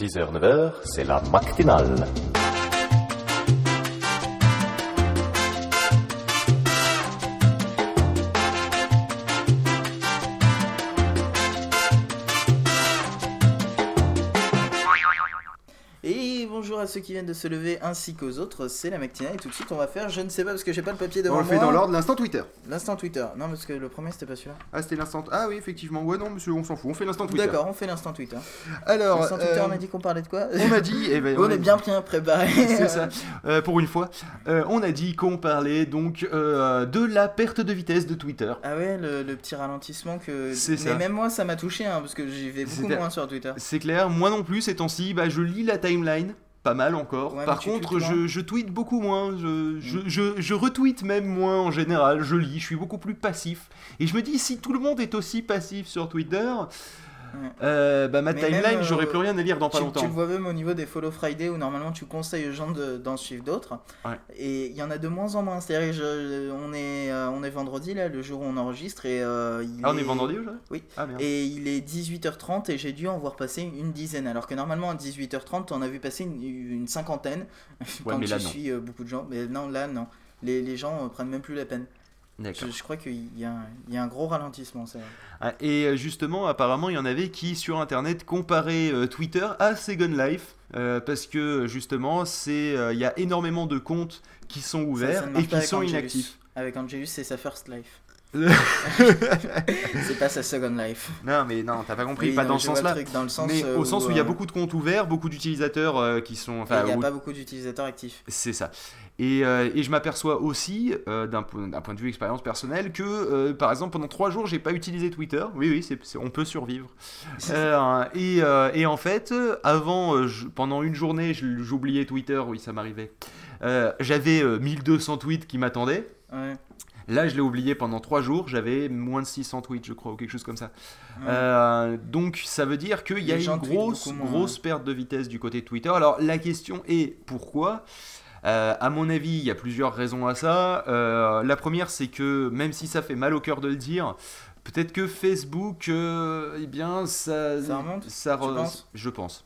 6h, 9h, c'est la matinale. Et bonjour à ceux qui viennent de se lever ainsi qu'aux autres, c'est la matinale et tout de suite on va faire, je ne sais pas parce que j'ai pas le papier devant On le moi. fait dans l'ordre, l'instant Twitter. L'instant Twitter. Non parce que le premier c'était pas celui-là. Ah, c'était l'instant. Ah oui, effectivement. Ouais, non, monsieur, on s'en fout. On fait l'instant Twitter. D'accord, on fait l'instant Twitter. Alors, L'instant Twitter euh, on a dit qu'on parlait de quoi? on a dit. eh ben, On est bien bien préparé. C'est ça. Euh, pour une fois, Euh, on a dit qu'on parlait donc de la perte de vitesse de Twitter. Ah ouais, le, le petit ralentissement que. C'est Mais ça. même moi ça m'a touché hein, parce que j'y vais beaucoup moins sur Twitter. C'est clair, moi non plus ces temps-ci, bah, je lis la timeline. Pas mal encore. Ouais, Par contre, je, je tweete beaucoup moins. Je, je, Mm. je, je retweete même moins en général. Je lis, je suis beaucoup plus passif. Et je me dis, si tout le monde est aussi passif sur Twitter. Euh, bah, ma Mais timeline, euh, j'aurais plus rien à lire dans pas Tu, longtemps. tu le vois même au niveau des Follow Friday où normalement tu conseilles aux gens de- d'en suivre d'autres. Ouais. Et il y en a de moins en moins. C'est-à-dire, je- on, est, euh, on est vendredi là, le jour où on enregistre. Et, il Ah, on est est- vendredi aujourd'hui? Oui. Ah. Et il est 18h30 et j'ai dû en voir passer une dizaine. Alors que normalement à 18h30, on a vu passer une, une cinquantaine. quand mais là, tu non. suis beaucoup de gens. Mais non, là non. Les, les gens prennent même plus la peine. Je, je crois qu'il y, a un- il y a un gros ralentissement. Ça. Ah, Et euh, justement, apparemment, il y en avait qui, sur Internet, comparaient euh, Twitter à Second Life, euh, parce que, justement, c'est euh, il y a énormément de comptes qui sont ouverts ça et qui sont Angelus. inactifs. Avec Angelus, c'est sa first life. C'est pas sa second life. non, mais non, t'as pas compris, Oui, pas dans le sens-là. truc, dans le sens, Mais euh, au sens où il y a euh, beaucoup de comptes ouverts, beaucoup d'utilisateurs euh, qui sont... il n'y a où- pas beaucoup d'utilisateurs actifs. C'est ça. Et, euh, et je m'aperçois aussi, euh, d'un po- d'un point de vue expérience personnelle, que euh, par exemple pendant trois jours j'ai pas utilisé Twitter. Oui, oui, on peut survivre. Euh, et, euh, et en fait, euh, avant, euh, je- pendant une journée, j'oubliais Twitter, oui, ça m'arrivait. Euh, j'avais euh, 1200 tweets qui m'attendaient. Ouais. Là, je l'ai oublié pendant trois jours, j'avais moins de 600 tweets, je crois, ou quelque chose comme ça. Ouais. Euh, donc, ça veut dire qu'il y a une grosse, grosse perte de vitesse du côté de Twitter. Alors, la question est pourquoi? Euh, à mon avis, il y a plusieurs raisons à ça. Euh, la première, c'est que même si ça fait mal au cœur de le dire, peut-être que Facebook, euh, eh bien, ça, Ça remonte ça re- je pense.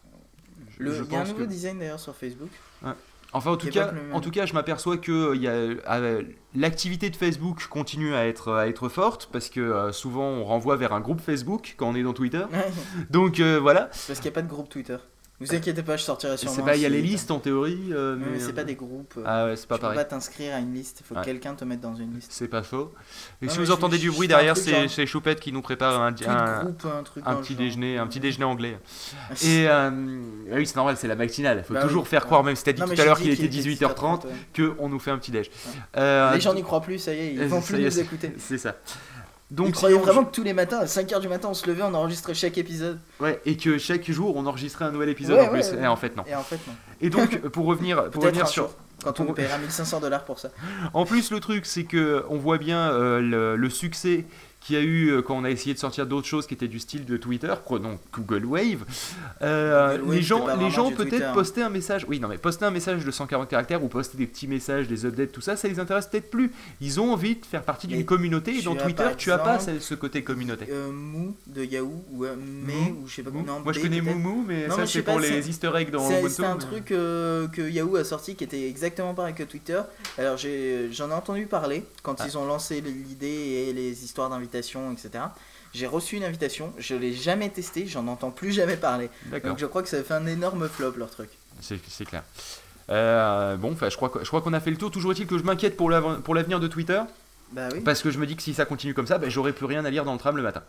Je- Le- je Il y a un nouveau que- design d'ailleurs sur Facebook. Enfin, en tout, cas, en tout cas, je m'aperçois que euh, il y a, euh, l'activité de Facebook continue à être, à être forte parce que euh, souvent on renvoie vers un groupe Facebook quand on est dans Twitter. Donc euh, voilà. Parce qu'il n'y a pas de groupe Twitter. Vous inquiétez pas, je sortirai sûrement. pas, il y a les listes en théorie. euh, mais, mais c'est euh, pas des groupes. euh, Ah ouais, c'est pas tu peux pareil. pas t'inscrire à une liste, il faut Ouais. que quelqu'un te mette dans une liste. C'est pas faux. Et Non, si vous entendez du bruit derrière, c'est genre- Choupette qui nous prépare un, Tweet un, groupe, un truc un dans le petit genre. déjeuner, un petit déjeuner anglais. Et euh, oui, c'est normal, c'est la matinale. Faut Bah toujours oui. faire croire, même si t'as dit Non, tout à l'heure qu'il était 18h30, ouais. que on nous fait un petit déj. Euh, Les gens n'y croient plus, ça y est, ils euh, vont plus nous écouter. C'est ça. Donc, on- vraiment que tous les matins, à 5h du matin, on se levait, on enregistrait chaque épisode. Ouais, et que chaque jour on enregistrait un nouvel épisode Ouais, en plus. ouais, ouais. Et en fait, non. Et en fait, non. Et donc, pour revenir, pour revenir sur. jour, quand on pour- paiera 1500 dollars pour ça. En plus, le truc, c'est que on voit bien euh, le, le succès qu'il y a eu euh, quand on a essayé de sortir d'autres choses qui étaient du style de Twitter, prenons Google Wave. Euh, Google Wave, les gens, les gens peut-être poster un message. Oui, non, mais poster un message de 140 caractères ou poster des petits messages, des updates, tout ça, ça les intéresse peut-être plus. Ils ont envie de faire partie d'une communauté et dans Twitter, tu as pas ce, côté communauté. Euh, Mou de Yahoo ou euh, Mais Mou, ou je sais pas Mou. non, Moi, je connais. Moumou, mais Non, ça, c'est pour les Easter eggs dans Ubuntu. c'est un mais- truc euh, que Yahoo a sorti qui était exactement pareil que Twitter. Alors j'en ai, entendu parler quand Ah. ils ont lancé l'idée et les histoires d'invitation, etc. J'ai reçu une invitation, je l'ai jamais testé, j'en entends plus jamais parler. Donc je crois que ça fait un énorme flop leur truc. C'est clair. Euh, bon, je crois, je crois qu'on a fait le tour. Toujours est-il que je m'inquiète pour l'av- pour l'avenir de Twitter, Bah oui, parce que je me dis que si ça continue comme ça, ben, j'aurai plus rien à lire dans le tram le matin.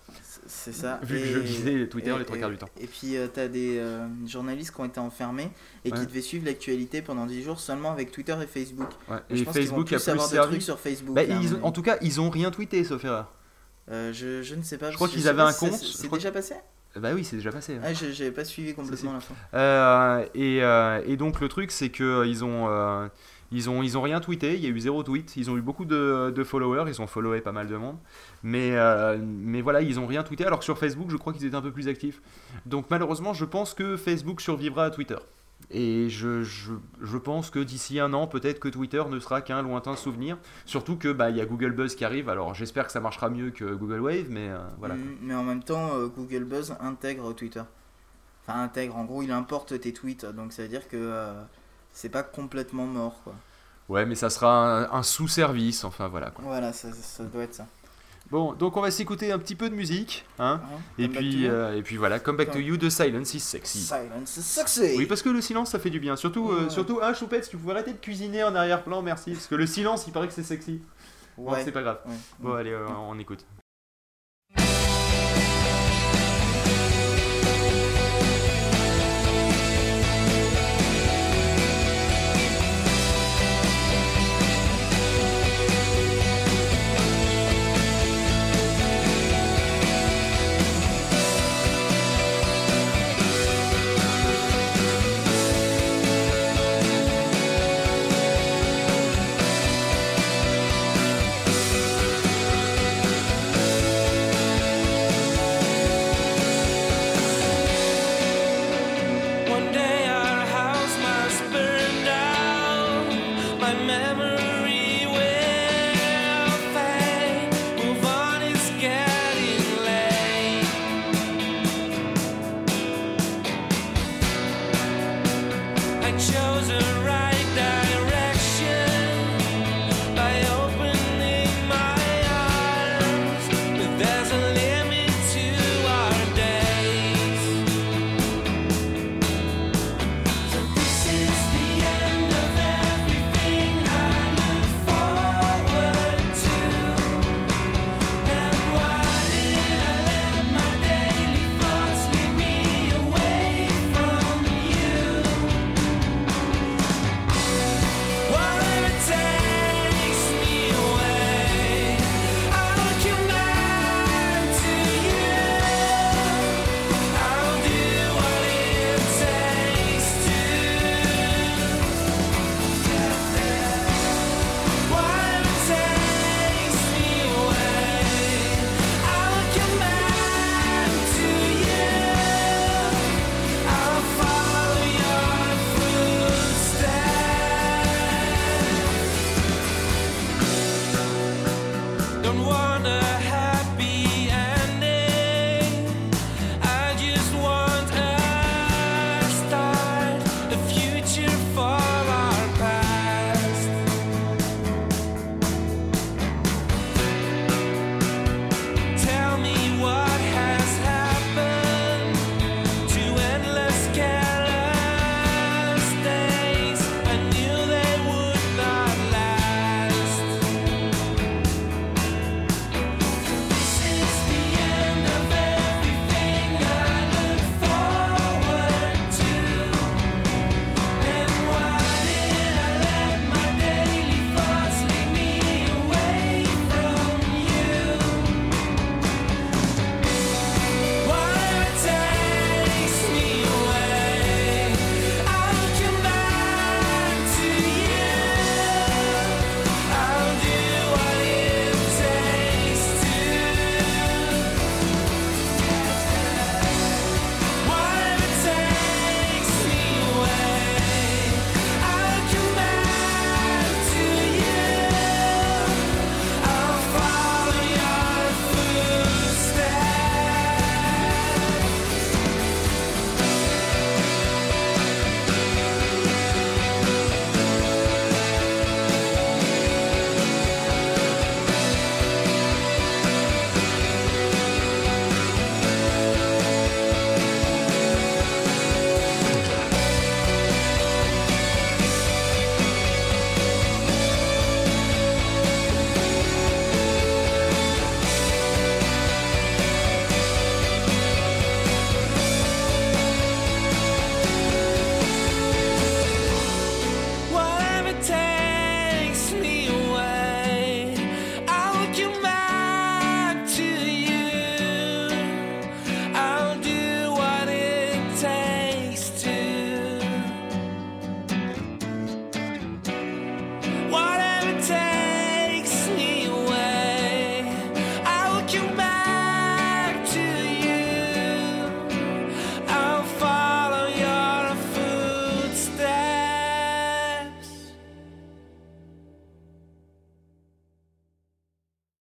c'est- ça. Vu que je lisais Twitter et- les trois quarts du temps. Et puis euh, t'as des euh, journalistes qui ont été enfermés et qui devaient suivre l'actualité pendant 10 jours seulement avec Twitter et Facebook. Ouais. Et je Et pense qu'ils vont Facebook a plus plus avoir de servi. trucs sur Facebook. Bah, là, ils ont- mais- en tout cas, ils ont rien tweeté, sauf erreur. Euh, je, je ne sais pas. Je crois qu'ils avaient un compte, C'est déjà passé Bah oui, c'est déjà passé. Ah, je- j'avais pas suivi complètement fin. Euh, et, euh, et donc le truc, c'est que euh, ils ont, euh, ils ont, ils ont rien tweeté. Il y a eu zéro tweet. Ils ont eu beaucoup de, de followers. Ils ont followé pas mal de monde. Mais, euh, mais voilà, ils ont rien tweeté. Alors que sur Facebook, je crois qu'ils étaient un peu plus actifs. Donc malheureusement, je pense que Facebook survivra à Twitter. Et je, je, je pense que d'ici un an, peut-être que Twitter ne sera qu'un lointain souvenir. Surtout que bah il y a Google Buzz qui arrive. Alors j'espère que ça marchera mieux que Google Wave, mais euh, voilà. Mais en même temps, euh, Google Buzz intègre Twitter. Enfin, intègre, en gros, il importe tes tweets, donc ça veut dire que euh, c'est pas complètement mort, quoi. Ouais, mais ça sera un, un sous-service, enfin voilà. Quoi. Voilà, ça, ça doit être ça. Bon, donc on va s'écouter un petit peu de musique, hein, Hein, et, puis, euh, et puis voilà, Come Back to You de Silence is Sexy. Silence is sexy. Oui, parce que le silence, ça fait du bien. Surtout, euh, surtout ah, Choupette, si tu pouvais arrêter de cuisiner en arrière-plan, merci. Parce que le silence, il paraît que c'est sexy. Bon, Ouais. c'est pas grave. Ouais. Bon, allez, euh, on écoute.